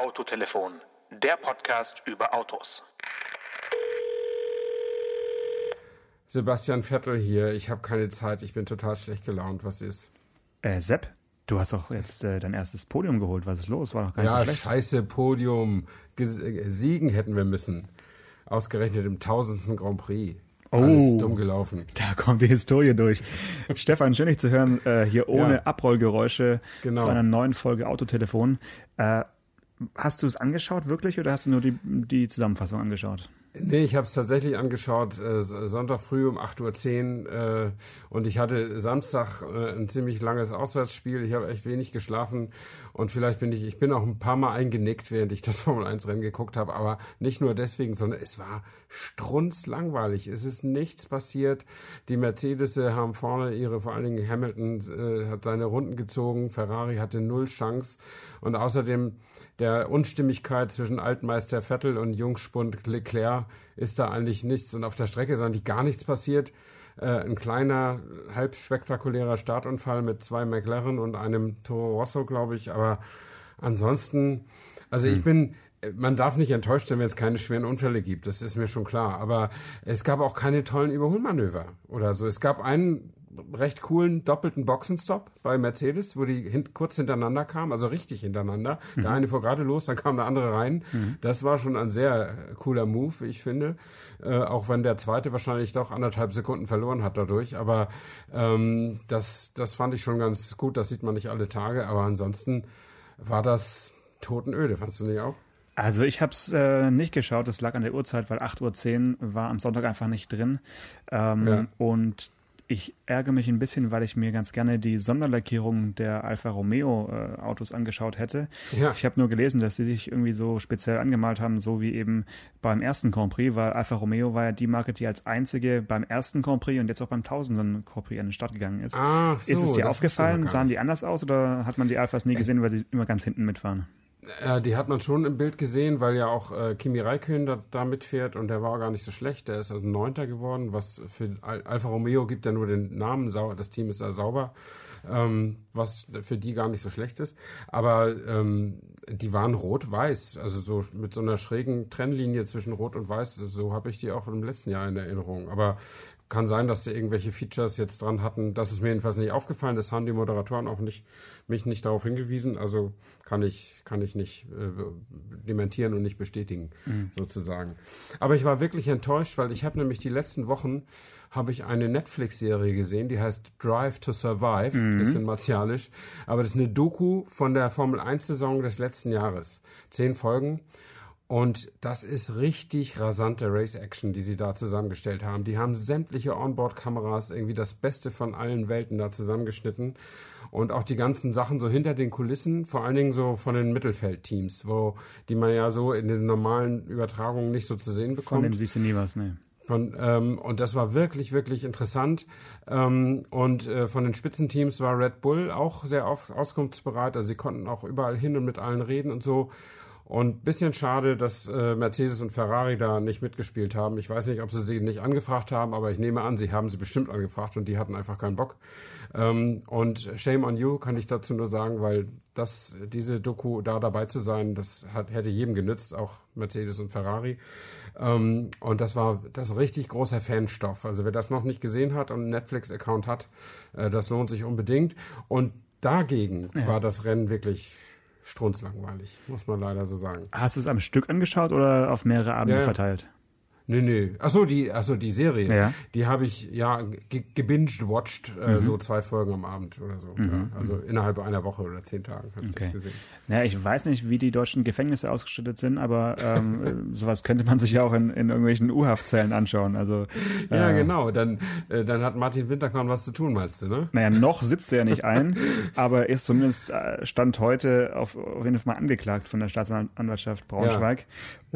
Autotelefon, der Podcast über Autos. Sebastian Vettel hier. Ich habe keine Zeit. Ich bin total schlecht gelaunt. Was ist? Äh, Sepp, du hast doch jetzt äh, dein erstes Podium geholt. Was ist los? War doch gar nicht ja, so schlecht. scheiße Podium. Ges äh, Siegen hätten wir müssen. Ausgerechnet im tausendsten Grand Prix. Oh. Alles dumm gelaufen. Da kommt die Historie durch. Stefan, schön dich zu hören, äh, hier ohne Ja. Abrollgeräusche Genau. zu einer neuen Folge Autotelefon. Äh, hast du es angeschaut wirklich oder hast du nur die, die Zusammenfassung angeschaut? Nee, ich habe es tatsächlich angeschaut, äh, Sonntag früh um 8.10 Uhr äh, und ich hatte Samstag äh, ein ziemlich langes Auswärtsspiel. Ich habe echt wenig geschlafen und vielleicht bin ich, ich bin auch ein paar Mal eingenickt, während ich das Formel 1 Rennen geguckt habe, aber nicht nur deswegen, sondern es war strunzlangweilig. Es ist nichts passiert. Die Mercedes haben vorne ihre, vor allen Dingen Hamilton äh, hat seine Runden gezogen, Ferrari hatte null Chance und außerdem der Unstimmigkeit zwischen Altmeister Vettel und Jungspund Leclerc ist da eigentlich nichts und auf der Strecke ist eigentlich gar nichts passiert. Äh, ein kleiner, halb spektakulärer Startunfall mit zwei McLaren und einem Toro Rosso, glaube ich. Aber ansonsten, also ich bin, man darf nicht enttäuscht sein, wenn es keine schweren Unfälle gibt. Das ist mir schon klar. Aber es gab auch keine tollen Überholmanöver oder so. Es gab einen recht coolen doppelten Boxenstopp bei Mercedes, wo die hin, kurz hintereinander kamen, also richtig hintereinander. Der eine fuhr gerade los, dann kam der andere rein. Das war schon ein sehr cooler Move, wie ich finde. Äh, auch wenn der zweite wahrscheinlich doch anderthalb Sekunden verloren hat dadurch. Aber ähm, das, das fand ich schon ganz gut. Das sieht man nicht alle Tage. Aber ansonsten war das totenöde. Fandst du nicht auch? Also ich habe es äh, nicht geschaut, das lag an der Uhrzeit, weil 8.10 Uhr war am Sonntag einfach nicht drin. Ähm, Ja. Und ich ärgere mich ein bisschen, weil ich mir ganz gerne die Sonderlackierung der Alfa Romeo äh, Autos angeschaut hätte. Ja. Ich habe nur gelesen, dass sie sich irgendwie so speziell angemalt haben, so wie eben beim ersten Grand Prix, weil Alfa Romeo war ja die Marke, die als einzige beim ersten Grand Prix und jetzt auch beim tausenden Grand Prix an den Start gegangen ist. Ach so, ist es dir aufgefallen? Sahen die anders aus oder hat man die Alphas nie gesehen, weil sie immer ganz hinten mitfahren? Äh, die hat man schon im Bild gesehen, weil ja auch äh, Kimi Räikkönen da, da mitfährt und der war gar nicht so schlecht. Der ist also Neunter geworden, was für Al Alfa Romeo gibt ja nur den Namen, das Team ist ja sauber, ähm, was für die gar nicht so schlecht ist. Aber ähm, die waren rot-weiß, also so mit so einer schrägen Trennlinie zwischen rot und weiß. So habe ich die auch im letzten Jahr in Erinnerung. Aber kann sein, dass sie irgendwelche Features jetzt dran hatten. Das ist mir jedenfalls nicht aufgefallen. Das haben die Moderatoren auch nicht, mich nicht darauf hingewiesen. Also kann ich, kann ich nicht äh, dementieren und nicht bestätigen, sozusagen. Aber ich war wirklich enttäuscht, weil ich habe nämlich die letzten Wochen habe ich eine Netflix-Serie gesehen, die heißt Drive to Survive, bisschen martialisch. Aber das ist eine Doku von der Formel 1-Saison des letzten Jahres. Zehn Folgen. Und das ist richtig rasante Race-Action, die sie da zusammengestellt haben. Die haben sämtliche Onboard-Kameras, irgendwie das Beste von allen Welten da zusammengeschnitten. Und auch die ganzen Sachen so hinter den Kulissen, vor allen Dingen so von den Mittelfeldteams, wo die man ja so in den normalen Übertragungen nicht so zu sehen Von bekommt. dem siehst du nie was, ne? Von, ähm, und das war wirklich, wirklich interessant. Ähm, und äh, von den Spitzenteams war Red Bull auch sehr auf, auskunftsbereit. Also sie konnten auch überall hin und mit allen reden und so. Und bisschen schade, dass äh, Mercedes und Ferrari da nicht mitgespielt haben. Ich weiß nicht, ob sie sie nicht angefragt haben, aber ich nehme an, sie haben sie bestimmt angefragt und die hatten einfach keinen Bock. Ähm, und Shame on you kann ich dazu nur sagen, weil das, diese Doku da dabei zu sein, das hat, hätte jedem genützt, auch Mercedes und Ferrari. Ähm, und das war das richtig großer Fanstoff. Also wer das noch nicht gesehen hat und einen Netflix-Account hat, äh, das lohnt sich unbedingt. Und dagegen war das Rennen wirklich strunzlangweilig, muss man leider so sagen. Hast du es am Stück angeschaut oder auf mehrere Abende Ja, verteilt? Nee, nee. Achso, die, ach so, die Serie. Ja. Die habe ich ja ge gebinged-watched, äh, so zwei Folgen am Abend oder so. Ja. Also innerhalb einer Woche oder zehn Tagen habe ich Okay. das gesehen. Naja, ich weiß nicht, wie die deutschen Gefängnisse ausgestattet sind, aber ähm, sowas könnte man sich ja auch in, in irgendwelchen U-Haftzellen anschauen. Also, Ja, äh, genau. Dann, äh, dann hat Martin Winterkorn was zu tun, meinst du, ne? Naja, noch sitzt er ja nicht ein, aber ist zumindest äh, Stand heute auf, auf jeden Fall mal angeklagt von der Staatsanwaltschaft Braunschweig. Ja.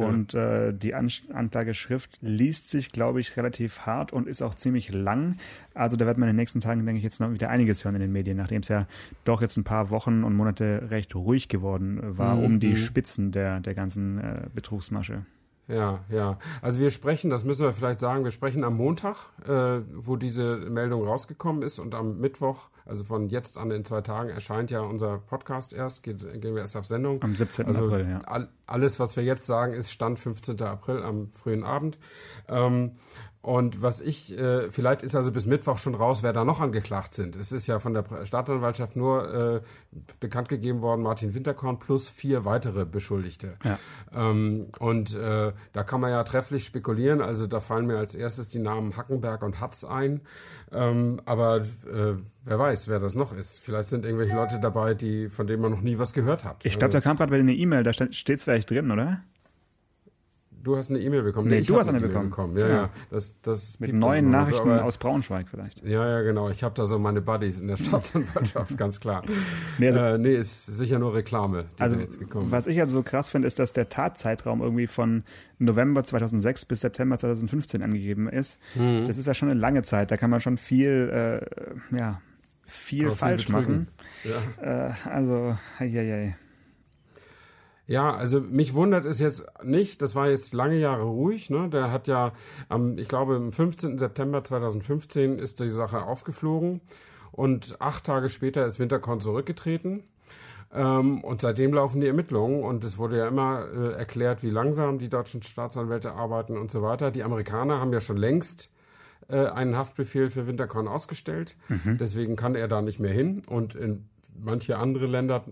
Und äh, die An Anklageschrift liest sich, glaube ich, relativ hart und ist auch ziemlich lang. Also da wird man in den nächsten Tagen, denke ich, jetzt noch wieder einiges hören in den Medien, nachdem es ja doch jetzt ein paar Wochen und Monate recht ruhig geworden war um die Spitzen der, der ganzen äh, Betrugsmasche. Ja, ja. Also wir sprechen, das müssen wir vielleicht sagen, wir sprechen am Montag, äh, wo diese Meldung rausgekommen ist und am Mittwoch, also von jetzt an in zwei Tagen, erscheint ja unser Podcast erst, geht, gehen wir erst auf Sendung. Am 17. Also April, ja. all, alles, was wir jetzt sagen, ist Stand 15. April am frühen Abend. Ähm, und was ich, äh, vielleicht ist also bis Mittwoch schon raus, wer da noch angeklagt sind. Es ist ja von der Staatsanwaltschaft nur äh, bekannt gegeben worden, Martin Winterkorn plus vier weitere Beschuldigte. Ja. Ähm, und äh, da kann man ja trefflich spekulieren. Also da fallen mir als erstes die Namen Hackenberg und Hatz ein. Ähm, aber äh, wer weiß, wer das noch ist. Vielleicht sind irgendwelche Leute dabei, die von denen man noch nie was gehört hat. Ich glaube, da Also kam gerade bei dir eine E-Mail, da steht es vielleicht drin, oder? Du hast eine E-Mail bekommen. Nee, ich du hast eine bekommen. Ja, Ja. ja. Das, das Mit neuen immer so, Nachrichten aber- aus Braunschweig vielleicht. Ja, ja, genau. Ich habe da so meine Buddies in der Staatsanwaltschaft, ganz klar. Nee, also- äh, nee, ist sicher nur Reklame, die Also, jetzt gekommen was ich halt so krass finde, ist, dass der Tatzeitraum irgendwie von November 2006 bis September 2015 angegeben ist. Mhm. Das ist ja schon eine lange Zeit. Da kann man schon viel, äh, ja, viel falsch machen. Ja. Äh, also, eieiei. Ja, also mich wundert es jetzt nicht, das war jetzt lange Jahre ruhig, ne? Der hat ja am, ich glaube, am 15. September 2015 ist die Sache aufgeflogen und acht Tage später ist Winterkorn zurückgetreten. Ähm, und seitdem laufen die Ermittlungen und es wurde ja immer äh, erklärt, wie langsam die deutschen Staatsanwälte arbeiten und so weiter. Die Amerikaner haben ja schon längst äh, einen Haftbefehl für Winterkorn ausgestellt. Deswegen kann er da nicht mehr hin. Und in manche andere Länder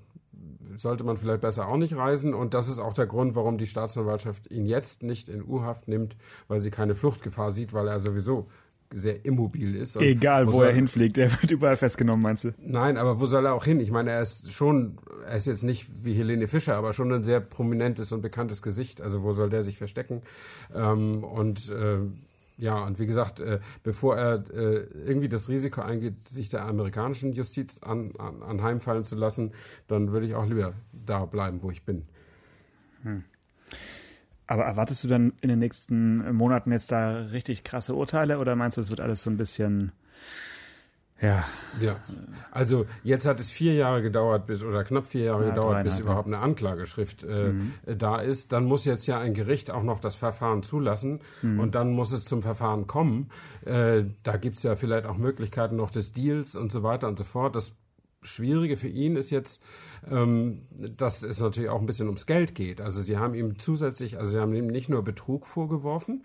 sollte man vielleicht besser auch nicht reisen. Und das ist auch der Grund, warum die Staatsanwaltschaft ihn jetzt nicht in U-Haft nimmt, weil sie keine Fluchtgefahr sieht, weil er sowieso sehr immobil ist. Und Egal, wo soll- er hinfliegt, er wird überall festgenommen, meinst du? Nein, aber wo soll er auch hin? Ich meine, er ist schon, er ist jetzt nicht wie Helene Fischer, aber schon ein sehr prominentes und bekanntes Gesicht. Also wo soll der sich verstecken? Ähm, und äh, ja, und wie gesagt, äh, bevor er äh, irgendwie das Risiko eingeht, sich der amerikanischen Justiz an, an, anheimfallen zu lassen, dann würde ich auch lieber da bleiben, wo ich bin. Aber erwartest du dann in den nächsten Monaten jetzt da richtig krasse Urteile oder meinst du, es wird alles so ein bisschen, ja, Ja, also jetzt hat es vier Jahre gedauert, bis oder knapp vier Jahre Ja, gedauert, bis überhaupt eine Anklageschrift äh, da ist. Dann muss jetzt ja ein Gericht auch noch das Verfahren zulassen und dann muss es zum Verfahren kommen. Äh, da gibt's ja vielleicht auch Möglichkeiten noch des Deals und so weiter und so fort. Das Schwierige für ihn ist jetzt, ähm, dass es natürlich auch ein bisschen ums Geld geht. Also sie haben ihm zusätzlich, also sie haben ihm nicht nur Betrug vorgeworfen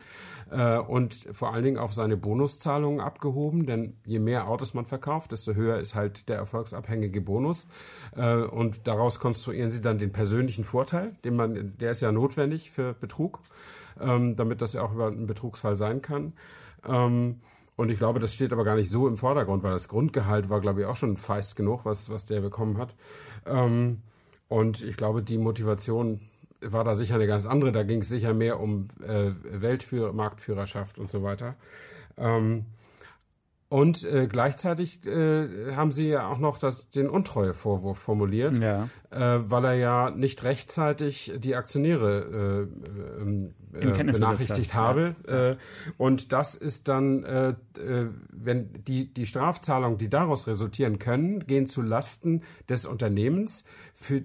äh, und vor allen Dingen auf seine Bonuszahlungen abgehoben, denn je mehr Autos man verkauft, desto höher ist halt der erfolgsabhängige Bonus äh, und daraus konstruieren sie dann den persönlichen Vorteil, den man, der ist ja notwendig für Betrug, ähm, damit das ja auch über einen Betrugsfall sein kann. Ähm, und ich glaube, das steht aber gar nicht so im Vordergrund, weil das Grundgehalt war, glaube ich, auch schon feist genug, was, was der bekommen hat. Ähm, und ich glaube, die Motivation war da sicher eine ganz andere. Da ging es sicher mehr um äh, Weltführer, Marktführerschaft und so weiter. Ähm, und äh, gleichzeitig äh, haben sie ja auch noch das, den Untreuevorwurf formuliert, ja. äh, weil er ja nicht rechtzeitig die Aktionäre äh, ähm, äh, benachrichtigt habe. Äh, und das ist dann, äh, äh, wenn die, die Strafzahlungen, die daraus resultieren können, gehen zu Lasten des Unternehmens, für,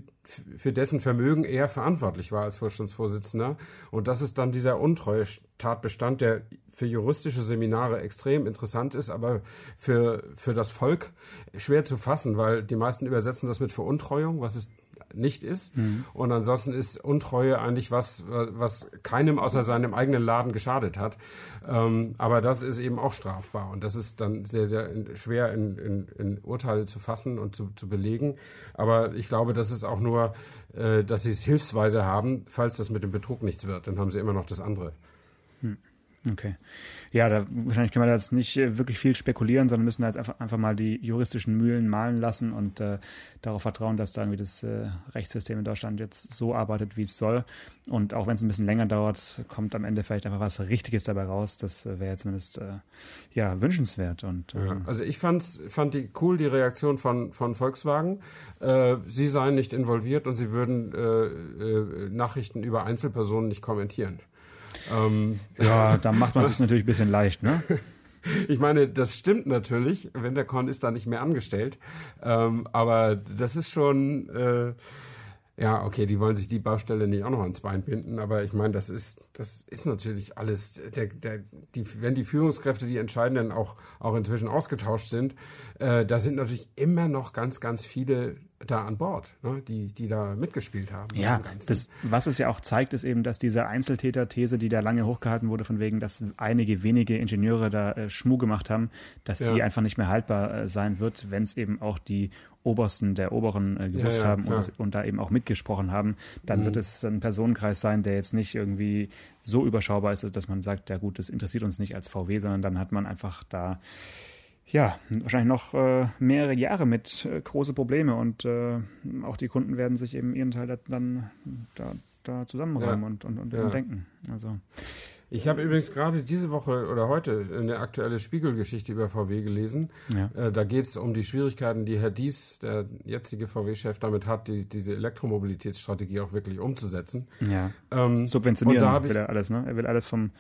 für dessen Vermögen er verantwortlich war als Vorstandsvorsitzender. Und das ist dann dieser Untreue-Tatbestand, der für juristische Seminare extrem interessant ist, aber für, für das Volk schwer zu fassen, weil die meisten übersetzen das mit Veruntreuung, was es nicht ist. Und ansonsten ist Untreue eigentlich was, was keinem außer seinem eigenen Laden geschadet hat. Ähm, aber das ist eben auch strafbar. Und das ist dann sehr, sehr in, schwer in, in, in Urteile zu fassen und zu, zu belegen. Aber ich glaube, das ist auch nur, äh, dass sie es hilfsweise haben, falls das mit dem Betrug nichts wird. Dann haben sie immer noch das andere. Okay. Ja, da, wahrscheinlich können wir da jetzt nicht äh, wirklich viel spekulieren, sondern müssen da jetzt einfach, einfach mal die juristischen Mühlen malen lassen und äh, darauf vertrauen, dass da irgendwie das äh, Rechtssystem in Deutschland jetzt so arbeitet, wie es soll. Und auch wenn es ein bisschen länger dauert, kommt am Ende vielleicht einfach was Richtiges dabei raus. Das äh, wäre zumindest äh, ja wünschenswert. Und Ja, ähm, also ich fand's, fand die cool, die Reaktion von, von Volkswagen. Äh, sie seien nicht involviert und sie würden äh, äh, Nachrichten über Einzelpersonen nicht kommentieren. Ähm, ja, da macht man sich natürlich ein bisschen leicht, ne? ich meine, das stimmt natürlich. Winterkorn ist da nicht mehr angestellt. Ähm, aber das ist schon, äh, Ja, okay, die wollen sich die Baustelle nicht auch noch ans Bein binden, aber ich meine, das ist, das ist natürlich alles, der, der, die, wenn die Führungskräfte, die entscheidenden auch, auch inzwischen ausgetauscht sind, äh, da sind natürlich immer noch ganz, ganz viele da an Bord, ne, die, die da mitgespielt haben. Ja, das, was es ja auch zeigt, ist eben, dass diese Einzeltäter-These, die da lange hochgehalten wurde, von wegen, dass einige wenige Ingenieure da äh, Schmuh gemacht haben, dass ja. die einfach nicht mehr haltbar äh, sein wird, wenn es eben auch die Obersten der Oberen äh, gewusst ja, ja, haben und, das, und, da eben auch mitgesprochen haben, dann mhm. wird es ein Personenkreis sein, der jetzt nicht irgendwie so überschaubar ist, dass man sagt, ja gut, das interessiert uns nicht als VW, sondern dann hat man einfach da ja, wahrscheinlich noch äh, mehrere Jahre mit äh, große Probleme und äh, auch die Kunden werden sich eben ihren Teil dann da, da zusammenräumen ja. und, und, und ja. denken. Also ich habe übrigens gerade diese Woche oder heute eine aktuelle Spiegelgeschichte über VW gelesen. Ja. Äh, da geht es um die Schwierigkeiten, die Herr Dies, der jetzige VW-Chef, damit hat, die, diese Elektromobilitätsstrategie auch wirklich umzusetzen. Ja. Ähm, Subventionieren will er alles, ne? Er will alles vom,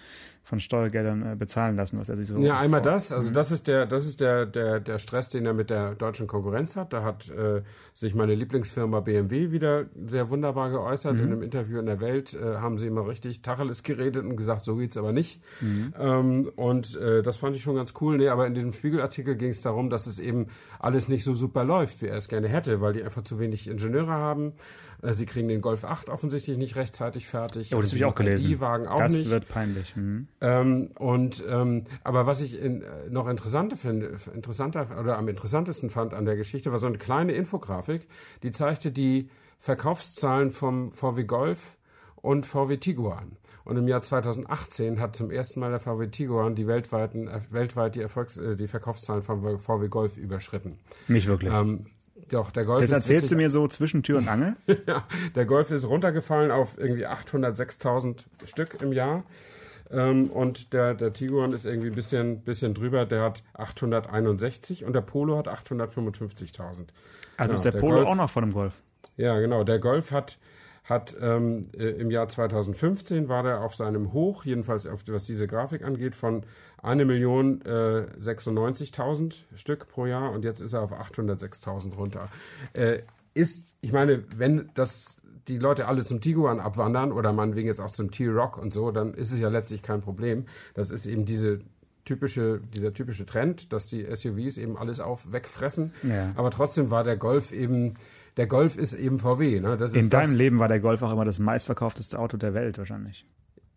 von Steuergeldern äh, bezahlen lassen, was er sich so. Ja, einmal vor. das. Also mhm. das ist der, das ist der, der, der Stress, den er mit der deutschen Konkurrenz hat. Da hat äh, sich meine Lieblingsfirma BMW wieder sehr wunderbar geäußert. Mhm. In einem Interview in der Welt äh, haben sie immer richtig Tacheles geredet und gesagt, so geht's aber nicht. Mhm. Ähm, und äh, das fand ich schon ganz cool. Nee, aber in diesem Spiegelartikel ging es darum, dass es eben alles nicht so super läuft, wie er es gerne hätte, weil die einfach zu wenig Ingenieure haben. Äh, sie kriegen den Golf 8 offensichtlich nicht rechtzeitig fertig. Oh, das habe ich auch gelesen. Die Wagen auch das nicht. Das wird peinlich. Mhm. Ähm, und ähm, aber was ich in, äh, noch interessanter finde, interessanter oder am interessantesten fand an der Geschichte, war so eine kleine Infografik, die zeigte die Verkaufszahlen vom VW Golf und VW Tiguan. Und im Jahr 2018 hat zum ersten Mal der VW Tiguan die weltweiten, äh, weltweit die, Erfolgs-, die Verkaufszahlen vom VW Golf überschritten. Nicht wirklich. Ähm, doch, der Golf Das erzählst du mir so zwischen Tür und Angel? ja, der Golf ist runtergefallen auf irgendwie 806.000 Stück im Jahr. Ähm, und der, der Tiguan ist irgendwie ein bisschen, bisschen drüber, der hat 861 und der Polo hat 855.000. Also ja, ist der, der Polo Golf, auch noch von dem Golf? Ja, genau. Der Golf hat hat ähm, äh, im Jahr 2015 war der auf seinem Hoch, jedenfalls auf, was diese Grafik angeht, von 1.096.000 äh, Stück pro Jahr und jetzt ist er auf 806.000 runter. Äh, ist, ich meine, wenn das die Leute alle zum Tiguan abwandern oder meinetwegen jetzt auch zum T-Rock und so, dann ist es ja letztlich kein Problem. Das ist eben diese typische, dieser typische Trend, dass die SUVs eben alles auf wegfressen. Ja. Aber trotzdem war der Golf eben der Golf ist eben VW. Ne? Das in deinem das, Leben war der Golf auch immer das meistverkaufteste Auto der Welt wahrscheinlich.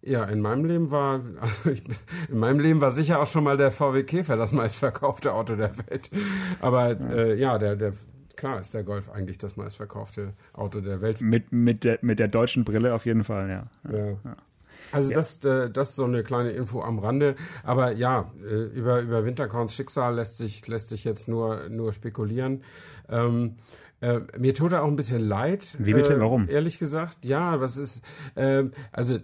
Ja, in meinem Leben war, also ich, in meinem Leben war sicher auch schon mal der VW Käfer das meistverkaufte Auto der Welt. Aber ja, äh, ja der, der, klar ist der Golf eigentlich das meistverkaufte Auto der Welt. Mit, mit, der, mit der deutschen Brille auf jeden Fall, ja. ja. ja. Also ja. das, äh, das ist so eine kleine Info am Rande. Aber ja, äh, über, über Winterkorns Schicksal lässt sich, lässt sich jetzt nur, nur spekulieren. Ähm, äh, mir tut er auch ein bisschen leid. Wie bitte? Äh, Warum? Ehrlich gesagt, ja, was ist, äh, also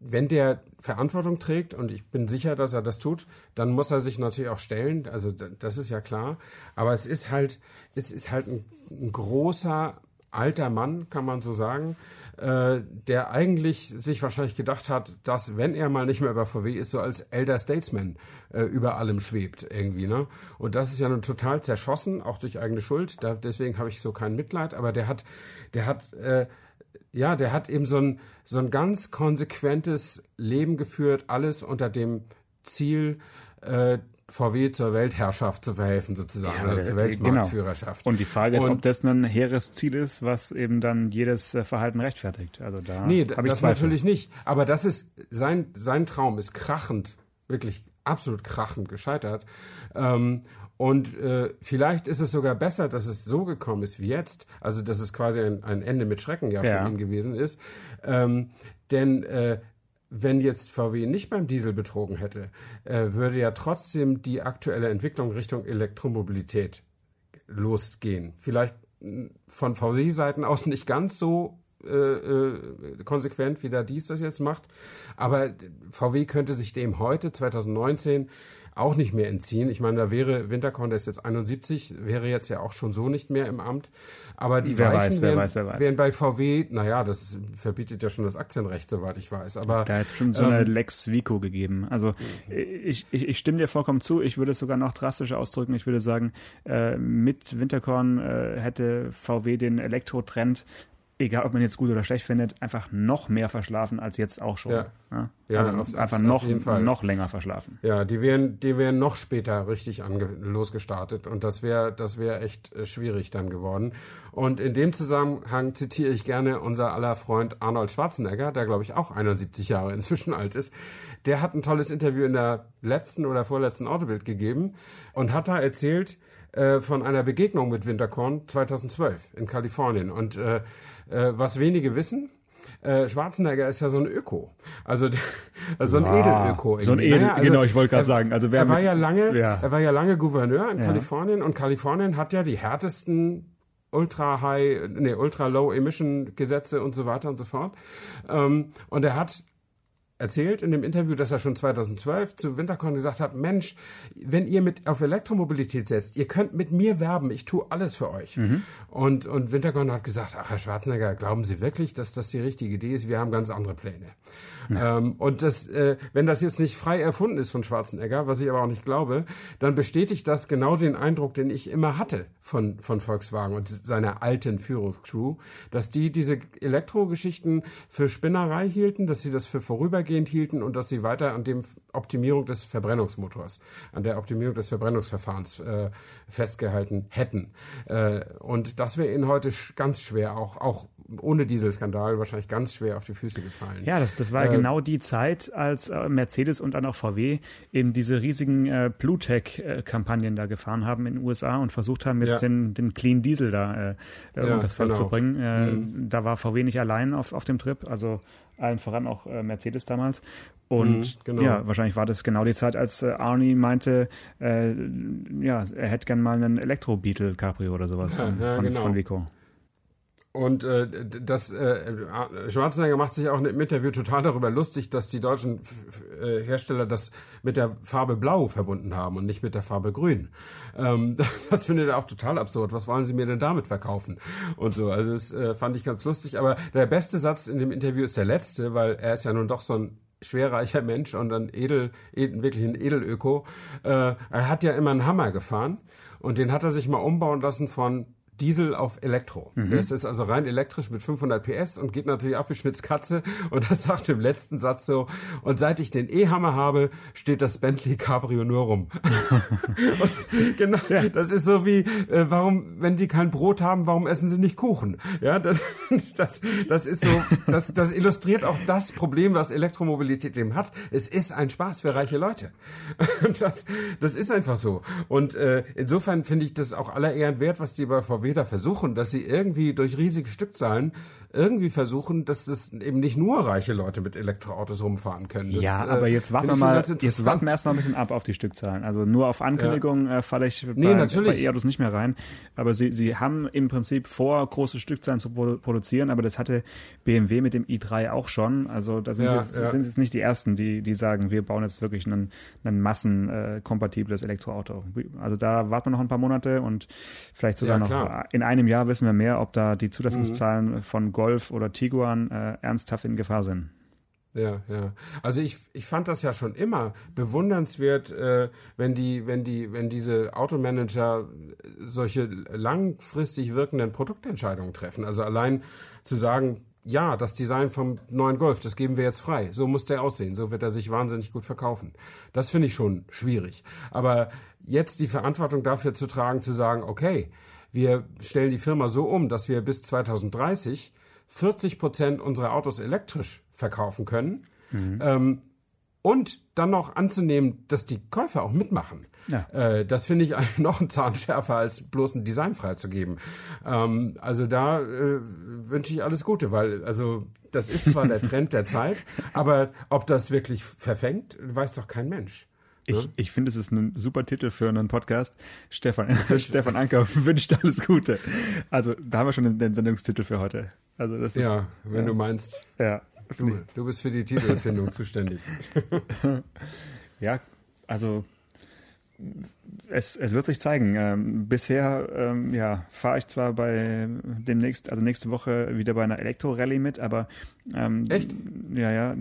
wenn der Verantwortung trägt, und ich bin sicher, dass er das tut, dann muss er sich natürlich auch stellen. Also das ist ja klar. Aber es ist halt, es ist halt ein, ein großer alter Mann, kann man so sagen, äh, der eigentlich sich wahrscheinlich gedacht hat, dass, wenn er mal nicht mehr bei VW ist, so als Elder Statesman äh, über allem schwebt irgendwie. Ne? Und das ist ja nun total zerschossen, auch durch eigene Schuld. Da, deswegen habe ich so kein Mitleid. Aber der hat, der hat, äh, ja, der hat eben so ein, so ein ganz konsequentes Leben geführt, alles unter dem Ziel, äh, VW zur Weltherrschaft zu verhelfen, sozusagen, ja, also zur Weltmarktführerschaft. Genau. Und die Frage ist, und, ob das ein hehres Ziel ist, was eben dann jedes äh, Verhalten rechtfertigt. Also da nee, das Zweifel. natürlich nicht. Aber das ist sein sein Traum ist krachend, wirklich absolut krachend gescheitert. Ähm, und äh, vielleicht ist es sogar besser, dass es so gekommen ist wie jetzt. Also dass es quasi ein, ein Ende mit Schrecken ja, ja. für ihn gewesen ist. Ähm, denn äh, wenn jetzt VW nicht beim Diesel betrogen hätte, äh, würde ja trotzdem die aktuelle Entwicklung Richtung Elektromobilität losgehen. Vielleicht hm, von VW-Seiten aus nicht ganz so äh, äh, konsequent, wie der Dies das jetzt macht, aber VW könnte sich dem heute, 2019, auch nicht mehr entziehen. Ich meine, da wäre Winterkorn, der ist jetzt 71, wäre jetzt ja auch schon so nicht mehr im Amt. Aber die wer Weichen weiß, wären, weiß, wären, bei VW, naja, das verbietet ja schon das Aktienrecht, soweit ich weiß. Aber da hat es schon so eine ähm, Lex Vico gegeben. Also ich, ich, ich stimme dir vollkommen zu. Ich würde es sogar noch drastischer ausdrücken. Ich würde sagen, äh, mit Winterkorn äh, hätte VW den Elektrotrend egal ob man jetzt gut oder schlecht findet, einfach noch mehr verschlafen als jetzt auch schon. Ja. Ja, also auf- einfach auf- noch, auf noch länger verschlafen. Ja, die wären, die wären noch später richtig losgestartet und das wäre, das wäre echt äh, schwierig dann geworden. Und in dem Zusammenhang zitiere ich gerne unser aller Freund Arnold Schwarzenegger, der glaube ich auch 71 Jahre inzwischen alt ist. Der hat ein tolles Interview in der letzten oder vorletzten Autobild gegeben und hat da erzählt äh, von einer Begegnung mit Winterkorn 2012 in Kalifornien. Und äh, äh, was wenige wissen, äh, Schwarzenegger ist ja so ein Öko. Also, also so ein Ah, Edelöko. so ein. Edel- Naja, genau, ich wollte gerade er- sagen, also wer er war mit- ja lange, Ja. er war ja lange Gouverneur in Kalifornien und Kalifornien hat ja die härtesten Ultra High, nee, Ultra Low Emission Gesetze und so weiter und so fort. Ähm, und er hat erzählt in dem Interview, dass er schon 2012 zu Winterkorn gesagt hat, Mensch, wenn ihr mit auf Elektromobilität setzt, ihr könnt mit mir werben, ich tue alles für euch. Und, und Winterkorn hat gesagt, ach Herr Schwarzenegger, glauben Sie wirklich, dass das die richtige Idee ist? Wir haben ganz andere Pläne. Ähm, und das, äh, wenn das jetzt nicht frei erfunden ist von Schwarzenegger, was ich aber auch nicht glaube, dann bestätigt das genau den Eindruck, den ich immer hatte von, von Volkswagen und seiner alten Führungscrew, dass die diese Elektrogeschichten für Spinnerei hielten, dass sie das für vorübergehend hielten und dass sie weiter an dem Optimierung des Verbrennungsmotors, an der Optimierung des Verbrennungsverfahrens äh, festgehalten hätten. Äh, und das wäre ihnen heute ganz schwer, auch, auch ohne Dieselskandal wahrscheinlich ganz schwer auf die Füße gefallen. Ja, das, das war ja genau die Zeit, als äh, Mercedes und dann auch VW eben diese riesigen äh, Blue-Tech-Kampagnen da gefahren haben in den USA und versucht haben, jetzt Ja. den, den Clean Diesel da äh, äh, Ja, das Volk genau. zu bringen. Äh, Da war VW nicht allein auf, auf dem Trip, also allen voran auch äh, Mercedes damals. Und Mhm, genau. ja, wahrscheinlich war das genau die Zeit, als äh, Arnie meinte, äh, ja, er hätte gern mal einen Elektro-Beetle Cabrio oder sowas Ja, von, ja, von, genau. von Vico. Und äh, das äh, Schwarzenegger macht sich auch im Interview total darüber lustig, dass die deutschen äh, Hersteller das mit der Farbe Blau verbunden haben und nicht mit der Farbe Grün. Ähm, das findet er auch total absurd. Was wollen Sie mir denn damit verkaufen? Und so. Also das äh, fand ich ganz lustig. Aber der beste Satz in dem Interview ist der letzte, weil er ist ja nun doch so ein schwerreicher Mensch und ein edel, edel wirklich ein Edelöko. Äh, er hat ja immer einen Hammer gefahren und den hat er sich mal umbauen lassen von Diesel auf Elektro. Das ist also rein elektrisch mit 500 PS und geht natürlich ab wie Schmitz Katze. Und das sagt im letzten Satz so, und seit ich den E-Hammer habe, steht das Bentley Cabrio nur rum. und genau, das ist so wie, äh, warum, wenn Sie kein Brot haben, warum essen Sie nicht Kuchen? Ja, das, das, das ist so, das, das illustriert auch das Problem, was Elektromobilität eben hat. Es ist ein Spaß für reiche Leute. Das, das ist einfach so. Und äh, insofern finde ich das auch aller Ehren wert, was die bei VW da versuchen, dass sie irgendwie durch riesige Stückzahlen irgendwie versuchen, dass das eben nicht nur reiche Leute mit Elektroautos rumfahren können. Das, ja, äh, aber jetzt warten wir mal, jetzt warten wir erst mal ein bisschen ab auf die Stückzahlen. Also nur auf Ankündigung äh, falle ich bei, Nee, natürlich. bei E-Autos nicht mehr rein. Aber sie, sie haben im Prinzip vor, große Stückzahlen zu produ produzieren, aber das hatte BMW mit dem i3 auch schon. Also da sind, Ja, sie, jetzt, ja. sind jetzt nicht die Ersten, die, die sagen, wir bauen jetzt wirklich ein, ein massenkompatibles Elektroauto. Also da warten wir noch ein paar Monate und vielleicht sogar Ja, noch in einem Jahr wissen wir mehr, ob da die Zulassungszahlen von Golf oder Tiguan äh, ernsthaft in Gefahr sind. Ja, ja. Also ich, ich fand das ja schon immer bewundernswert, äh, wenn die, wenn die, wenn diese Automanager solche langfristig wirkenden Produktentscheidungen treffen. Also allein zu sagen, ja, das Design vom neuen Golf, das geben wir jetzt frei. So muss der aussehen. So wird er sich wahnsinnig gut verkaufen. Das finde ich schon schwierig. Aber jetzt die Verantwortung dafür zu tragen, zu sagen, okay, wir stellen die Firma so um, dass wir bis 2030 40 Prozent unserer Autos elektrisch verkaufen können. Ähm, und dann noch anzunehmen, dass die Käufer auch mitmachen. Ja. Äh, das finde ich eigentlich noch ein Zahn schärfer, als bloß ein Design freizugeben. Ähm, also da äh, wünsche ich alles Gute, weil also das ist zwar der Trend der Zeit, aber ob das wirklich verfängt, weiß doch kein Mensch. Ich, ich finde, es ist ein super Titel für einen Podcast. Stefan, Stefan Anker wünscht alles Gute. Also, da haben wir schon den, Sendungstitel für heute. Also, das ist, Ja, wenn du meinst, ja. du, du bist für die Titelfindung zuständig. Ja, also es, es wird sich zeigen. Ähm, bisher ähm, ja, fahre ich zwar bei demnächst, also nächste Woche wieder bei einer Elektro-Rallye mit, aber ähm, Echt? Ja, ja.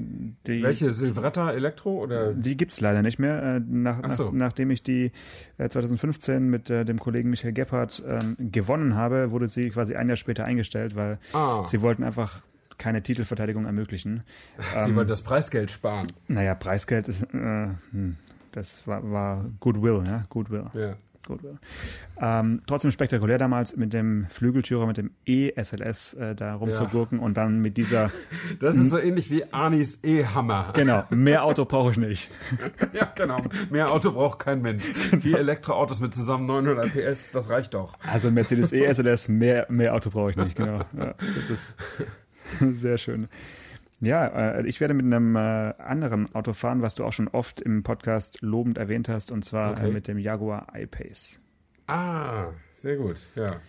Die, Welche Silvretta Elektro oder? Die gibt's leider nicht mehr. Äh, nach, so. nach, nachdem ich die äh, 2015 mit äh, dem Kollegen Michael Gebhardt ähm, gewonnen habe, wurde sie quasi ein Jahr später eingestellt, weil ah. sie wollten einfach keine Titelverteidigung ermöglichen. Sie ähm, wollten das Preisgeld sparen. Naja, Preisgeld ist, äh, hm, das war, war Goodwill, ja, Goodwill. Ja. Goodwill. Ähm, trotzdem spektakulär damals mit dem Flügeltürer, mit dem E-SLS äh, da rumzugurken ja. und dann mit dieser. Das ist so ähnlich wie Anis E-Hammer. Genau, mehr Auto brauche ich nicht. ja, genau. Mehr Auto braucht kein Mensch. Genau. Wie Elektroautos mit zusammen 900 PS, das reicht doch. Also Mercedes E-SLS, mehr, mehr Auto brauche ich nicht, genau. Ja, das ist sehr schön. Ja, äh, ich werde mit einem äh, anderen Auto fahren, was du auch schon oft im Podcast lobend erwähnt hast, und zwar äh, okay. mit dem Jaguar I-Pace. Ah, sehr gut, ja.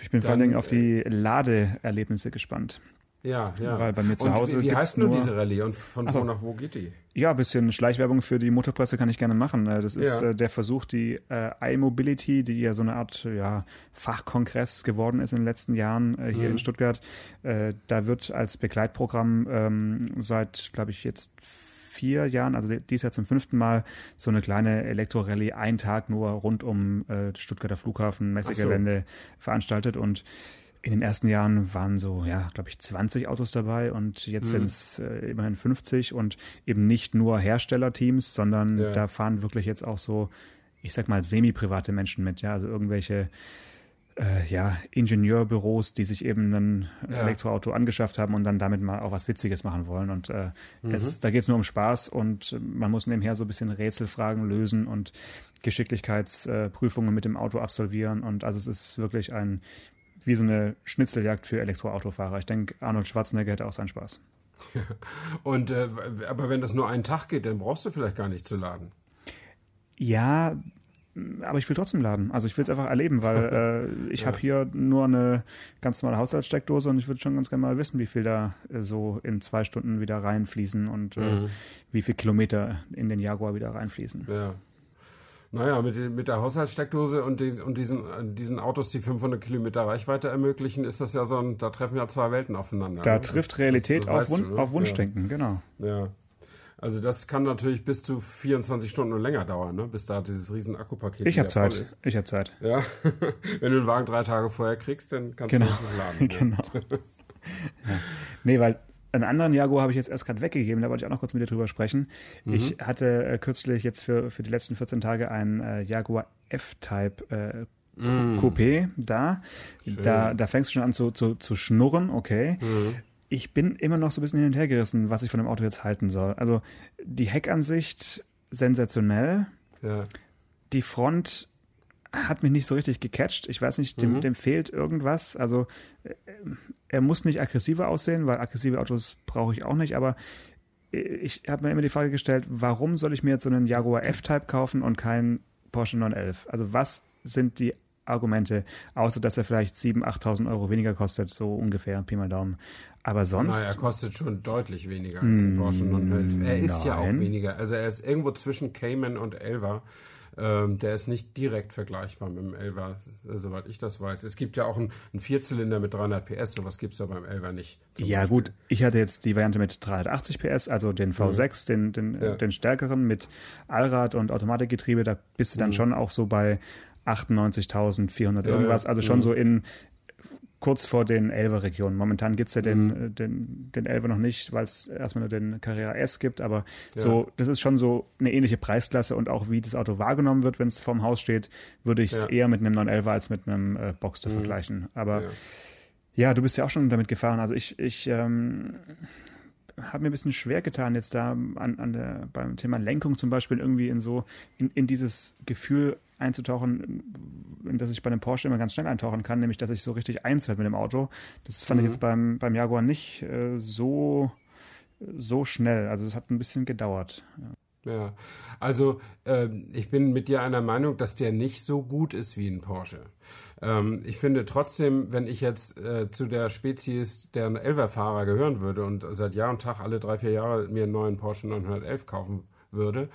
Ich bin Dann, vor allen Dingen auf die Ladeerlebnisse gespannt. Ja, ja. Weil bei mir zu Hause. Wie, wie heißt nur diese Rallye und von also, wo nach wo geht die? Ja, ein bisschen Schleichwerbung für die Motorpresse kann ich gerne machen. Äh, das ist ja. äh, der Versuch, die äh, iMobility, die ja so eine Art ja, Fachkongress geworden ist in den letzten Jahren äh, hier mhm. in Stuttgart. Äh, da wird als Begleitprogramm ähm, seit, glaube ich, jetzt vier Jahren, also dies Jahr zum fünften Mal, so eine kleine Elektrorallye, ein Tag nur rund um äh, Stuttgarter Flughafen, Messegelände so. veranstaltet und in den ersten Jahren waren so, ja, glaube ich, 20 Autos dabei und jetzt mhm. sind es äh, immerhin 50 und eben nicht nur Herstellerteams, sondern ja. da fahren wirklich jetzt auch so, ich sag mal, semi-private Menschen mit, ja, also irgendwelche äh, ja, Ingenieurbüros, die sich eben ein ja. Elektroauto angeschafft haben und dann damit mal auch was Witziges machen wollen. Und äh, mhm. es, da geht es nur um Spaß und man muss nebenher so ein bisschen Rätselfragen lösen und Geschicklichkeitsprüfungen mit dem Auto absolvieren. Und also es ist wirklich ein wie so eine Schnitzeljagd für Elektroautofahrer. Ich denke, Arnold Schwarzenegger hätte auch seinen Spaß. Und äh, aber wenn das nur einen Tag geht, dann brauchst du vielleicht gar nicht zu laden. Ja, aber ich will trotzdem laden. Also ich will es einfach erleben, weil äh, ich ja. habe hier nur eine ganz normale Haushaltssteckdose und ich würde schon ganz gerne mal wissen, wie viel da äh, so in zwei Stunden wieder reinfließen und äh, mhm. wie viel Kilometer in den Jaguar wieder reinfließen. Ja. Naja, mit, mit der Haushaltssteckdose und, die, und diesen, diesen Autos, die 500 Kilometer Reichweite ermöglichen, ist das ja so ein, da treffen ja zwei Welten aufeinander. Da ne? trifft Realität das, auf, Wun du, ne? auf Wunschdenken, ja. genau. Ja. Also das kann natürlich bis zu 24 Stunden und länger dauern, ne? bis da dieses riesen Akkupaket Ich habe Zeit. Ich habe Zeit. Ja. Wenn du den Wagen drei Tage vorher kriegst, dann kannst genau. du nicht laden. Ne? genau. ja. Nee, weil einen anderen Jaguar habe ich jetzt erst gerade weggegeben, da wollte ich auch noch kurz mit dir drüber sprechen. Mhm. Ich hatte äh, kürzlich jetzt für, für die letzten 14 Tage einen äh, Jaguar F-Type äh, mm. Coupé da. Da, da fängst du schon an zu, zu, zu schnurren, okay. Mhm. Ich bin immer noch so ein bisschen hin und her gerissen, was ich von dem Auto jetzt halten soll. Also die Heckansicht sensationell. Ja. Die Front hat mich nicht so richtig gecatcht. Ich weiß nicht, dem, mhm. dem fehlt irgendwas. Also äh, er muss nicht aggressiver aussehen, weil aggressive Autos brauche ich auch nicht, aber ich habe mir immer die Frage gestellt, warum soll ich mir jetzt so einen Jaguar F-Type kaufen und keinen Porsche 911? Also was sind die Argumente, außer dass er vielleicht 7.000, 8.000 Euro weniger kostet, so ungefähr, Pi mal Daumen. Aber sonst. Na, er kostet schon deutlich weniger als ein Porsche 911. Er ist nein. ja auch weniger. Also er ist irgendwo zwischen Cayman und Elva. Ähm, der ist nicht direkt vergleichbar mit dem Elva, äh, soweit ich das weiß. Es gibt ja auch einen, einen Vierzylinder mit 300 PS, sowas gibt es ja beim Elva nicht. Ja Beispiel. gut, ich hatte jetzt die Variante mit 380 PS, also den V6, mhm. den, den, ja. den stärkeren mit Allrad und Automatikgetriebe, da bist du dann mhm. schon auch so bei 98.400 irgendwas, ja, ja. also schon mhm. so in kurz vor den Elver-Regionen. Momentan gibt es ja den, mhm. den, den Elver noch nicht, weil es erstmal nur den Carrera S gibt, aber ja. so, das ist schon so eine ähnliche Preisklasse und auch wie das Auto wahrgenommen wird, wenn es vorm Haus steht, würde ich es ja. eher mit einem 911 als mit einem äh, Boxster mhm. vergleichen. Aber ja. ja. du bist ja auch schon damit gefahren. Also ich, ich ähm, habe mir ein bisschen schwer getan, jetzt da an, an der, beim Thema Lenkung zum Beispiel irgendwie in so, in, in dieses Gefühl einzutauchen, in das ich bei einem Porsche immer ganz schnell eintauchen kann, nämlich dass ich so richtig eins werde mit dem Auto. Das fand mhm. ich jetzt beim, beim Jaguar nicht äh, so, so schnell. Also es hat ein bisschen gedauert. Ja. Ja. also äh, ich bin mit dir einer Meinung, dass der nicht so gut ist wie ein Porsche. Ähm, ich finde trotzdem, wenn ich jetzt äh, zu der Spezies der Elver-Fahrer gehören würde und seit Jahr und Tag alle drei, vier Jahre mir einen neuen Porsche 911 kaufen würde,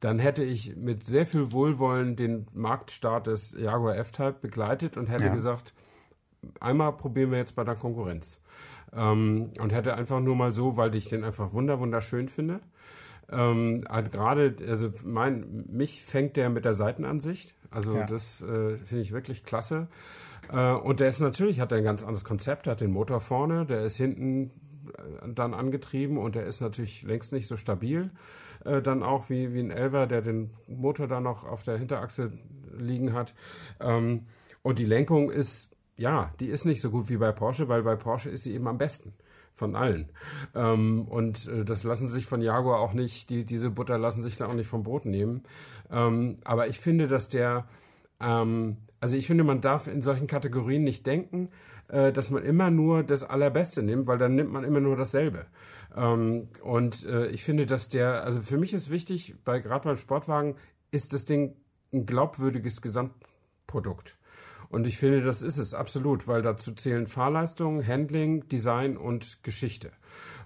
dann hätte ich mit sehr viel Wohlwollen den Marktstart des Jaguar F-Type begleitet und hätte Ja. gesagt, einmal probieren wir jetzt bei der Konkurrenz. Ähm, und hätte einfach nur mal so, weil ich den einfach wunder wunderschön finde. Ähm, halt gerade, also mein, mich fängt der mit der Seitenansicht. Also Ja. das äh, finde ich wirklich klasse. Äh, und der ist natürlich, hat ein ganz anderes Konzept, hat den Motor vorne, der ist hinten äh, dann angetrieben und der ist natürlich längst nicht so stabil. Äh, dann auch wie, wie ein Elver, der den Motor dann noch auf der Hinterachse liegen hat. Ähm, und die Lenkung ist, ja, die ist nicht so gut wie bei Porsche, weil bei Porsche ist sie eben am besten von allen. Ähm, und äh, das lassen sich von Jaguar auch nicht, die, diese Butter lassen sich da auch nicht vom Brot nehmen. Ähm, aber ich finde, dass der, ähm, also ich finde, man darf in solchen Kategorien nicht denken, äh, dass man immer nur das Allerbeste nimmt, weil dann nimmt man immer nur dasselbe. Ähm, und äh, ich finde, dass der, also für mich ist wichtig, bei gerade beim Sportwagen ist das Ding ein glaubwürdiges Gesamtprodukt. Und ich finde, das ist es absolut, weil dazu zählen Fahrleistung, Handling, Design und Geschichte.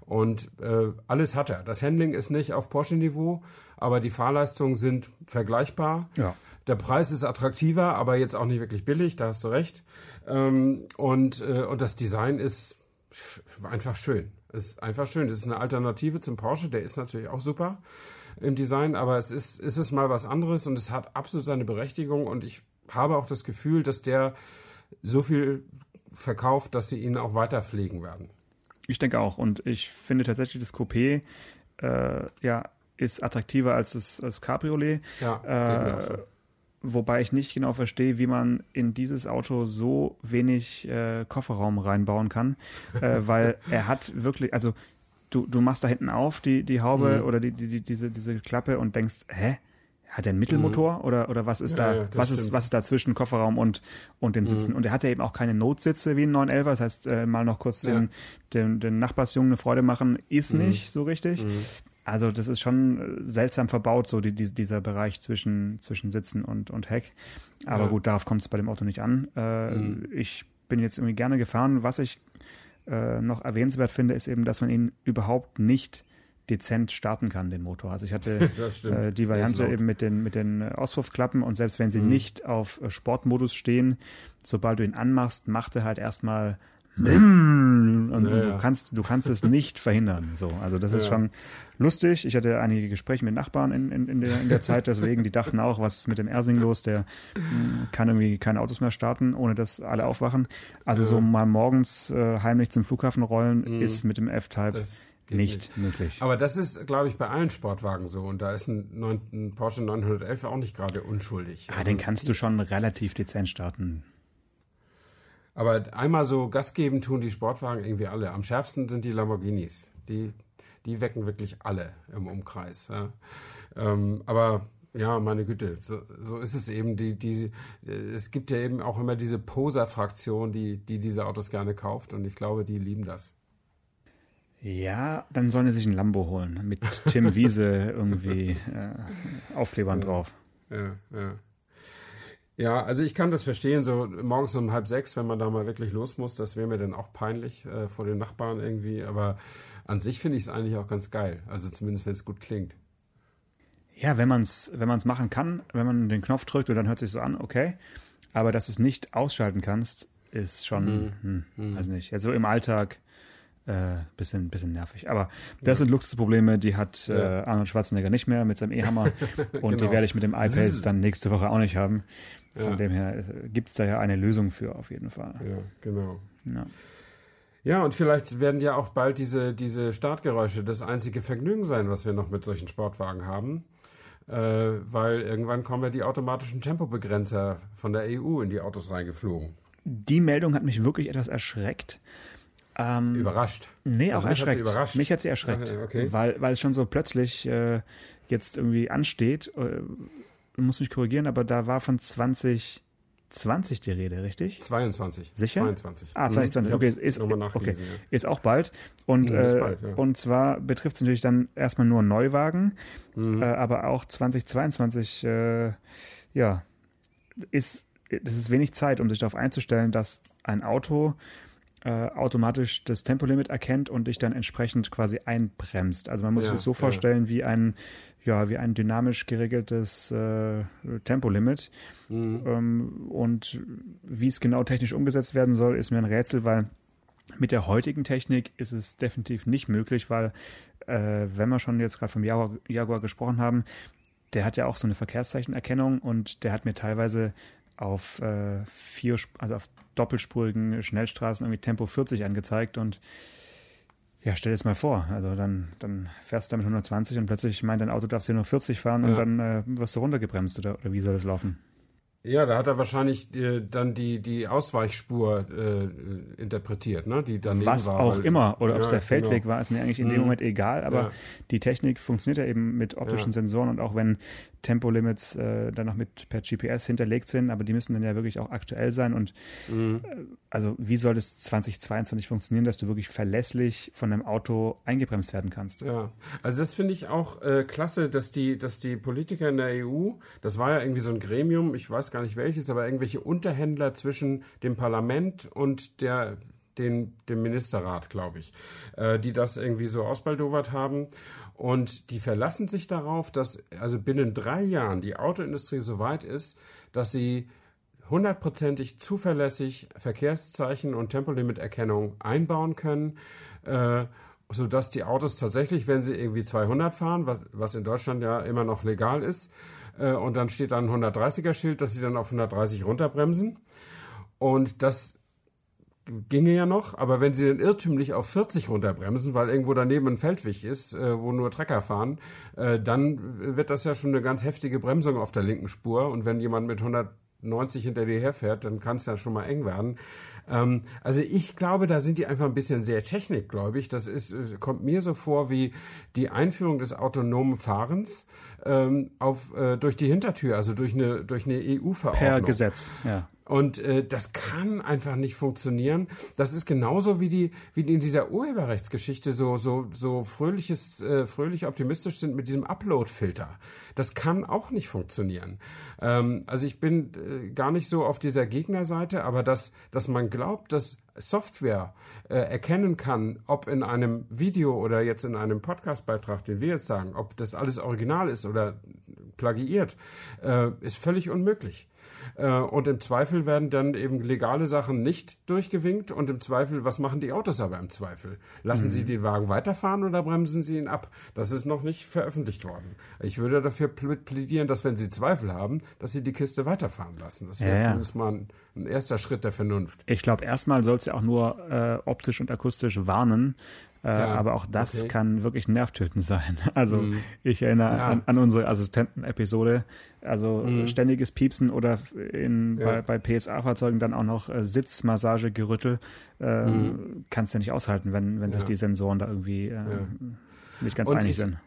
Und äh, alles hat er. Das Handling ist nicht auf Porsche-Niveau, aber die Fahrleistungen sind vergleichbar. Ja. Der Preis ist attraktiver, aber jetzt auch nicht wirklich billig, da hast du recht. Ähm, und, äh, und das Design ist einfach schön. Es ist einfach schön. Es ist eine Alternative zum Porsche, der ist natürlich auch super im Design, aber es ist, es ist mal was anderes und es hat absolut seine Berechtigung und ich habe auch das Gefühl, dass der so viel verkauft, dass sie ihn auch weiter pflegen werden. Ich denke auch. Und ich finde tatsächlich, das Coupé äh, ja, ist attraktiver als das, das Cabriolet. Ja. Äh, wobei ich nicht genau verstehe, wie man in dieses Auto so wenig äh, Kofferraum reinbauen kann, äh, weil er hat wirklich, also du, du machst da hinten auf die, die Haube Mhm. oder die, die, die, diese, diese Klappe und denkst, hä? Hat er einen Mittelmotor oder, oder was ist Mhm. Ja, da, ja, was ist, stimmt. Mhm. was ist da zwischen Kofferraum und, und den Sitzen? Und er hat ja eben auch keine Notsitze wie ein 911, das heißt, äh, mal noch kurz Ja. den, den, den Nachbarsjungen eine Freude machen, ist Mhm. nicht so richtig. Also das ist schon äh, seltsam verbaut, so die, die, dieser Bereich zwischen, zwischen Sitzen und, und Heck. Aber gut, darauf kommt es bei dem Auto nicht an. Äh, Mhm. Ich bin jetzt irgendwie gerne gefahren. Was ich äh, noch erwähnenswert finde, ist eben, dass man ihn überhaupt nicht dezent starten kann, den Motor. Also ich hatte äh, die ist Variante eben mit den, mit den äh, Auspuffklappen und selbst wenn sie Mhm. nicht auf äh, Sportmodus stehen, sobald du ihn anmachst, macht er halt erstmal und Ja, du ja. kannst du kannst es nicht verhindern. So, also das ist Ja. schon lustig. Ich hatte einige Gespräche mit Nachbarn in, in, in, der, in der Zeit, deswegen die dachten auch, was ist mit dem Ersing los? Der mh, kann irgendwie keine Autos mehr starten, ohne dass alle aufwachen. Also so mal morgens äh, heimlich zum Flughafen rollen ist mit dem F-Type Geht nicht, möglich. Aber das ist, glaube ich, bei allen Sportwagen so. Und da ist ein, neun- ein Porsche 911 auch nicht gerade unschuldig. Ah, Also, den kannst du schon relativ dezent starten. aber einmal so Gas geben tun die Sportwagen irgendwie alle. Am schärfsten sind die Lamborghinis. Die, die wecken wirklich alle im Umkreis. Ja. Ähm, aber ja, meine Güte, so, so ist es eben. Die, die, äh, es gibt ja eben auch immer diese Poser-Fraktion, die, die diese Autos gerne kauft. Und ich glaube, die lieben das. Ja, dann sollen sie sich ein Lambo holen mit Tim Wiese irgendwie äh, Aufklebern drauf. Ja, ja. Ja, also ich kann das verstehen, so morgens um halb sechs, wenn man da mal wirklich los muss, das wäre mir dann auch peinlich äh, vor den Nachbarn irgendwie, aber an sich finde ich es eigentlich auch ganz geil, also zumindest wenn es gut klingt. Ja, wenn man es wenn man's machen kann, wenn man den Knopf drückt und dann hört sich so an, okay. Aber dass du es nicht ausschalten kannst, ist schon, hm, also nicht. Also im Alltag äh, bisschen, bisschen nervig. Aber das sind Luxusprobleme, die hat äh, Ja. Arnold Schwarzenegger nicht mehr mit seinem E-Hammer. Und die Genau. werde ich mit dem iPad dann nächste Woche auch nicht haben. Von Ja. dem her gibt es da ja eine Lösung für, auf jeden Fall. Ja, genau. Ja. Ja, und vielleicht werden ja auch bald diese, diese Startgeräusche das einzige Vergnügen sein, was wir noch mit solchen Sportwagen haben. Äh, weil irgendwann kommen ja die automatischen Tempobegrenzer von der EU in die Autos reingeflogen. Die Meldung hat mich wirklich etwas erschreckt. Ähm, Überrascht. Nee, Also auch mich hat's erschreckt. überrascht. Mich hat sie erschreckt, Okay, okay. Weil, weil es schon so plötzlich äh, jetzt irgendwie ansteht. Äh, du musst mich korrigieren, aber da war von 2020 die Rede, richtig? 22. Sicher? 22. Ah, Mhm. 2020. Ich Okay, ist, okay, nachgelesen. ist auch bald. Und, Mhm, ist äh, bald, ja. und zwar betrifft es natürlich dann erstmal nur Neuwagen, Mhm. äh, aber auch 2022, äh, ja, ist, das ist wenig Zeit, um sich darauf einzustellen, dass ein Auto äh, automatisch das Tempolimit erkennt und dich dann entsprechend quasi einbremst. Also man muss ja, sich das so vorstellen ja. wie ein ja wie ein dynamisch geregeltes äh, Tempolimit. Mhm. Ähm, und wie es genau technisch umgesetzt werden soll, ist mir ein Rätsel, weil mit der heutigen Technik ist es definitiv nicht möglich, weil äh, wenn wir schon jetzt gerade vom Jaguar, Jaguar gesprochen haben, der hat ja auch so eine Verkehrszeichenerkennung und der hat mir teilweise auf äh, vier, also auf doppelspurigen Schnellstraßen irgendwie Tempo 40 angezeigt und ja, stell dir das mal vor. Also dann, dann fährst du damit 120 und plötzlich meint dein Auto, darfst du nur 40 fahren ja. und dann äh, wirst du runtergebremst oder, oder wie soll das laufen? Ja, da hat er wahrscheinlich äh, dann die, die Ausweichspur äh, interpretiert, ne? Die daneben Was war, auch weil, immer, oder ja, ob es der Feldweg genau. war, ist mir eigentlich in dem mhm. Moment egal, aber ja. die Technik funktioniert ja eben mit optischen ja. Sensoren und auch wenn Tempolimits äh, dann noch mit per GPS hinterlegt sind, aber die müssen dann ja wirklich auch aktuell sein. Und mhm. äh, also wie soll das 2022 funktionieren, dass du wirklich verlässlich von deinem Auto eingebremst werden kannst? Ja, also das finde ich auch äh, klasse, dass die, dass die Politiker in der EU, das war ja irgendwie so ein Gremium, ich weiß gar nicht welches, aber irgendwelche Unterhändler zwischen dem Parlament und der den, dem Ministerrat, glaube ich, äh, die das irgendwie so ausbaldowert haben. Und die verlassen sich darauf, dass also binnen drei Jahren die Autoindustrie so weit ist, dass sie hundertprozentig zuverlässig Verkehrszeichen und Tempolimiterkennung einbauen können, äh, sodass die Autos tatsächlich, wenn sie irgendwie 200 fahren, was, was in Deutschland ja immer noch legal ist, äh, und dann steht da ein 130er Schild, dass sie dann auf 130 runterbremsen. Und das ginge ja noch, aber wenn sie dann irrtümlich auf 40 runterbremsen, weil irgendwo daneben ein Feldweg ist, äh, wo nur Trecker fahren, äh, dann wird das ja schon eine ganz heftige Bremsung auf der linken Spur. Und wenn jemand mit 190 hinter dir herfährt, dann kann es ja schon mal eng werden. Ähm, also ich glaube, da sind die einfach ein bisschen sehr technikgläubig. Das ist, äh, kommt mir so vor wie die Einführung des autonomen Fahrens ähm, auf, äh, durch die Hintertür, also durch eine, durch eine EU-Verordnung. Per Gesetz, ja. Und äh, das kann einfach nicht funktionieren. Das ist genauso wie die, wie in dieser Urheberrechtsgeschichte so, so, so fröhliches, äh, fröhlich optimistisch sind mit diesem Upload-Filter. Das kann auch nicht funktionieren. Ähm, also ich bin äh, gar nicht so auf dieser Gegnerseite, aber dass, dass man glaubt, dass Software äh, erkennen kann, ob in einem Video oder jetzt in einem Podcastbeitrag, den wir jetzt sagen, ob das alles original ist oder plagiiert, äh, ist völlig unmöglich. Äh, und im Zweifel werden dann eben legale Sachen nicht durchgewinkt. Und im Zweifel, was machen die Autos aber im Zweifel? Lassen mhm. sie den Wagen weiterfahren oder bremsen sie ihn ab? Das ist noch nicht veröffentlicht worden. Ich würde dafür plädieren, dass wenn sie Zweifel haben, dass sie die Kiste weiterfahren lassen. Das wäre ja, zumindest mal ein, ein, erster Schritt der Vernunft. Ich glaube, erstmal soll es ja auch nur äh, optisch und akustisch warnen. Äh, ja, aber auch das okay. kann wirklich nervtötend sein. Also mm. ich erinnere ja. an, an, unsere Assistenten-Episode. Also mm. ständiges Piepsen oder in, ja. bei, bei PSA-Fahrzeugen dann auch noch äh, Sitzmassagegerüttel äh, mm. kannst du nicht aushalten, wenn, wenn sich die Sensoren da irgendwie äh, nicht ganz Und einig ich, sind.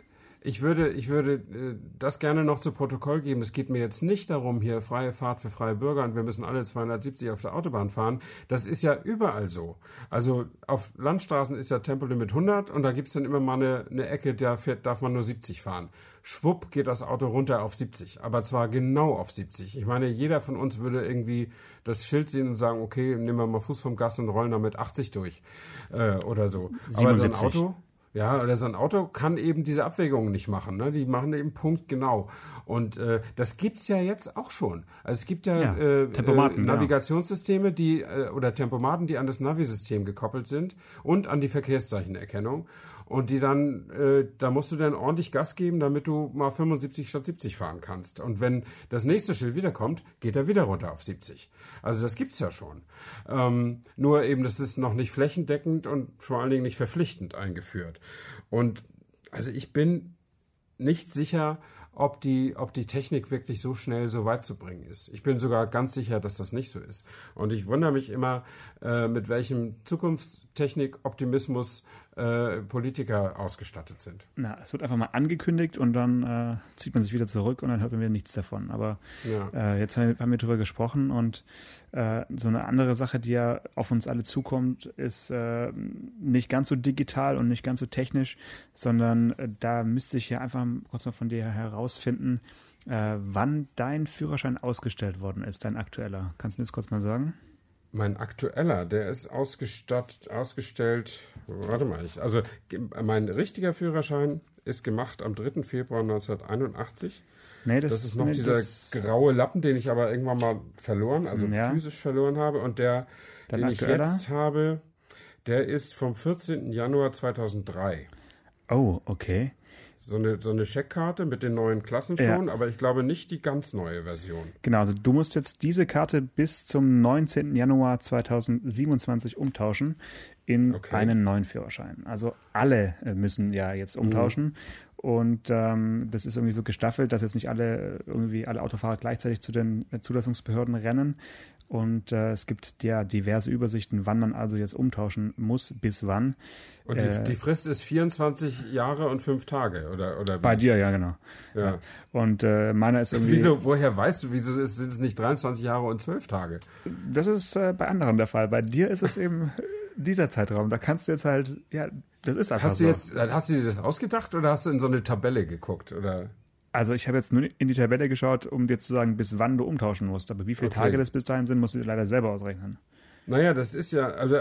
Ich würde, ich würde äh, das gerne noch zu Protokoll geben. Es geht mir jetzt nicht darum, hier freie Fahrt für freie Bürger und wir müssen alle 270 auf der Autobahn fahren. Das ist ja überall so. Also auf Landstraßen ist ja Tempolimit 100 und da gibt's dann immer mal eine, eine Ecke, da fährt, darf man nur 70 fahren. Schwupp geht das Auto runter auf 70, aber zwar genau auf 70. Ich meine, jeder von uns würde irgendwie das Schild sehen und sagen, okay, nehmen wir mal Fuß vom Gas und rollen damit 80 durch äh, oder so. 77. Aber so ein Auto, ja, oder so ein Auto kann eben diese Abwägungen nicht machen. Ne? Die machen eben Punkt genau. Und äh, das gibt's ja jetzt auch schon. Also es gibt ja, ja äh, äh, Navigationssysteme, die äh, oder Tempomaten, die an das Navisystem gekoppelt sind und an die Verkehrszeichenerkennung und die dann, äh, da musst du dann ordentlich Gas geben, damit du mal 75 statt 70 fahren kannst. Und wenn das nächste Schild wiederkommt, geht er wieder runter auf 70. Also das gibt's ja schon. Ähm, nur eben, das ist noch nicht flächendeckend und vor allen Dingen nicht verpflichtend eingeführt. Und also ich bin nicht sicher, ob die, ob die Technik wirklich so schnell so weit zu bringen ist. Ich bin sogar ganz sicher, dass das nicht so ist. Und ich wundere mich immer, äh, mit welchem Zukunftstechnik-Optimismus äh, Politiker ausgestattet sind. Na, es wird einfach mal angekündigt und dann äh, zieht man sich wieder zurück und dann hört man wieder nichts davon. Aber ja. äh, jetzt haben wir, haben wir drüber gesprochen und äh, so eine andere Sache, die ja auf uns alle zukommt, ist nicht ganz so digital und nicht ganz so technisch, sondern da müsste ich ja einfach kurz mal von dir herausfinden, wann dein Führerschein ausgestellt worden ist, dein aktueller. Kannst du mir das kurz mal sagen? Mein aktueller, der ist ausgestattet, ausgestellt. Warte mal, ich, also mein richtiger Führerschein ist gemacht am 3. Februar 1981. Nee, das, Das ist noch nee, dieser das- graue Lappen, den ich aber irgendwann mal verloren, also Ja. physisch verloren habe. Und der, Dein den ich aktueller? jetzt habe, der ist vom 14. Januar 2003. Oh, okay. So eine, so eine Scheckkarte mit den neuen Klassen Ja. schon, aber ich glaube nicht die ganz neue Version. Genau, also du musst jetzt diese Karte bis zum 19. Januar 2027 umtauschen in Okay. einen neuen Führerschein. Also alle äh, müssen ja jetzt umtauschen. Und ähm, das ist irgendwie so gestaffelt, dass jetzt nicht alle irgendwie alle Autofahrer gleichzeitig zu den äh, Zulassungsbehörden rennen. Und äh, es gibt ja diverse Übersichten, wann man also jetzt umtauschen muss, bis wann. Und die, Äh, die Frist ist 24 Jahre und 5 Tage, oder, oder? Bei dir, ja, genau. Ja. Und äh, meiner ist irgendwie. Wieso, woher weißt du, wieso ist- sind es nicht 23 Jahre und 12 Tage? Das ist äh, bei anderen der Fall. Bei dir ist es eben dieser Zeitraum. Da kannst du jetzt halt, ja, das ist einfach Hast du so. jetzt, hast du dir das ausgedacht oder hast du in so eine Tabelle geguckt? Oder? Also ich habe jetzt nur in die Tabelle geschaut, um dir zu sagen, bis wann du umtauschen musst. Aber wie viele Okay. Tage das bis dahin sind, musst du dir leider selber ausrechnen. Naja, das ist ja, also,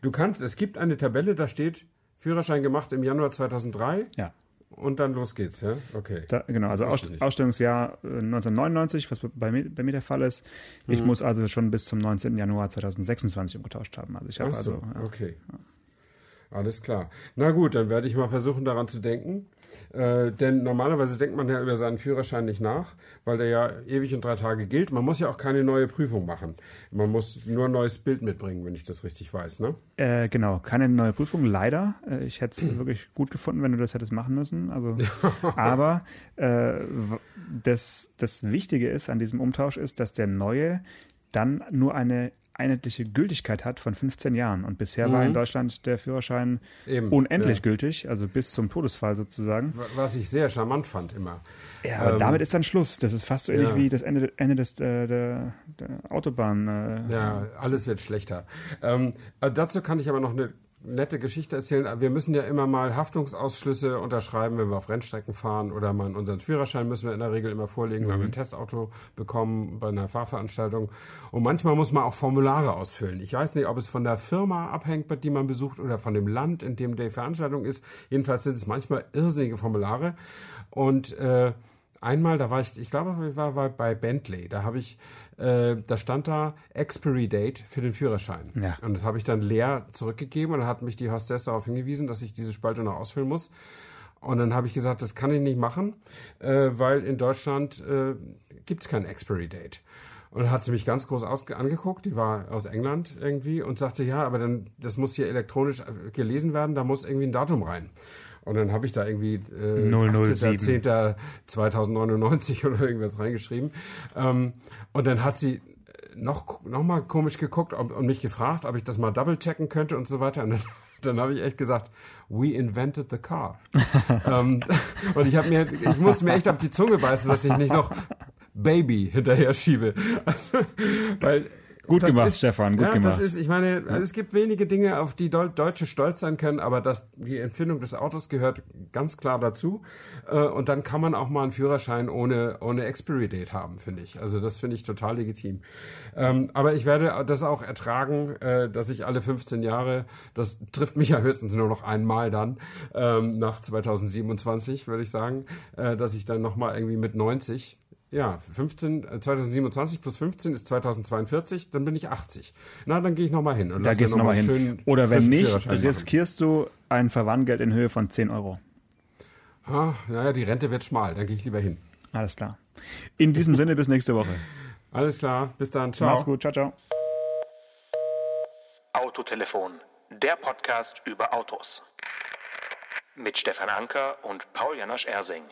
du kannst, es gibt eine Tabelle, da steht Führerschein gemacht im Januar 2003 Ja. und dann los geht's, ja? Okay. Da, genau, also Wusste Aus, ich nicht. Ausstellungsjahr äh, 1999, was bei mir, bei mir der Fall ist. Ich Mhm. muss also schon bis zum 19. Januar 2026 umgetauscht haben. Also ich habe so, also, ja. okay. Alles klar. Na gut, dann werde ich mal versuchen, daran zu denken. Äh, denn normalerweise denkt man ja über seinen Führerschein nicht nach, weil der ja ewig und drei Tage gilt. Man muss ja auch keine neue Prüfung machen. Man muss nur ein neues Bild mitbringen, wenn ich das richtig weiß, ne? Äh, genau, keine neue Prüfung, leider. Äh, ich hätte es wirklich gut gefunden, wenn du das hättest machen müssen. Also, aber äh, das, das Wichtige ist an diesem Umtausch ist, dass der neue dann nur eine einheitliche Gültigkeit hat von 15 Jahren. Und bisher war in Deutschland der Führerschein Eben, unendlich ja. gültig, also bis zum Todesfall sozusagen. Was ich sehr charmant fand immer. Ja, aber Ähm, damit ist dann Schluss. Das ist fast so ähnlich ja. wie das Ende, Ende des, äh, der, der Autobahn. Äh, Ja, alles wird schlechter. Ähm, äh, dazu kann ich aber noch eine nette Geschichte erzählen. Wir müssen ja immer mal Haftungsausschlüsse unterschreiben, wenn wir auf Rennstrecken fahren oder mal unseren Führerschein müssen wir in der Regel immer vorlegen, wenn wir ein Testauto bekommen bei einer Fahrveranstaltung. Und manchmal muss man auch Formulare ausfüllen. Ich weiß nicht, ob es von der Firma abhängt, die man besucht oder von dem Land, in dem die Veranstaltung ist. Jedenfalls sind es manchmal irrsinnige Formulare. Und äh, einmal, da war ich, ich glaube, ich war, war bei Bentley, da habe ich, äh, da stand da Expiry Date für den Führerschein. Ja. Und das habe ich dann leer zurückgegeben und dann hat mich die Hostess darauf hingewiesen, dass ich diese Spalte noch ausfüllen muss. Und dann habe ich gesagt, das kann ich nicht machen, äh, weil in Deutschland äh, gibt es kein Expiry Date. Und dann hat sie mich ganz groß angeguckt, die war aus England irgendwie und sagte, ja, aber dann, das muss hier elektronisch äh, gelesen werden, da muss irgendwie ein Datum rein. Und dann habe ich da irgendwie äh, 007. 18.10.2099 oder irgendwas reingeschrieben. Ähm, und dann hat sie noch, noch mal komisch geguckt ob, und mich gefragt, ob ich das mal double checken könnte und so weiter. Und dann, dann habe ich echt gesagt, we invented the car. ähm, und ich habe mir, ich musste mir echt auf die Zunge beißen, dass ich nicht noch Baby hinterher schiebe. Also, weil Gut das gemacht, ist, Stefan, gut ja, gemacht. Das ist, ich meine, also es gibt wenige Dinge, auf die Deu Deutsche stolz sein können, aber das, die Empfindung des Autos gehört ganz klar dazu. Äh, und dann kann man auch mal einen Führerschein ohne, ohne Expiry Date haben, finde ich. Also das finde ich total legitim. Ähm, aber ich werde das auch ertragen, äh, dass ich alle 15 Jahre, das trifft mich ja höchstens nur noch einmal dann, ähm, nach 2027, würde ich sagen, äh, dass ich dann nochmal irgendwie mit 90 ja, 15, äh, 2027 plus 15 ist 2042, dann bin ich 80. Na, dann gehe ich nochmal hin. Und Da gehst du noch mal nochmal hin. schönen, Oder wenn nicht, machen. riskierst du ein Verwarngeld in Höhe von 10 Euro. Ah, naja, die Rente wird schmal, dann gehe ich lieber hin. Alles klar. In diesem Sinne, bis nächste Woche. Alles klar, bis dann, ciao. Mach's gut. Ciao, ciao. Autotelefon, der Podcast über Autos. Mit Stefan Anker und Paul Janosch Ersing.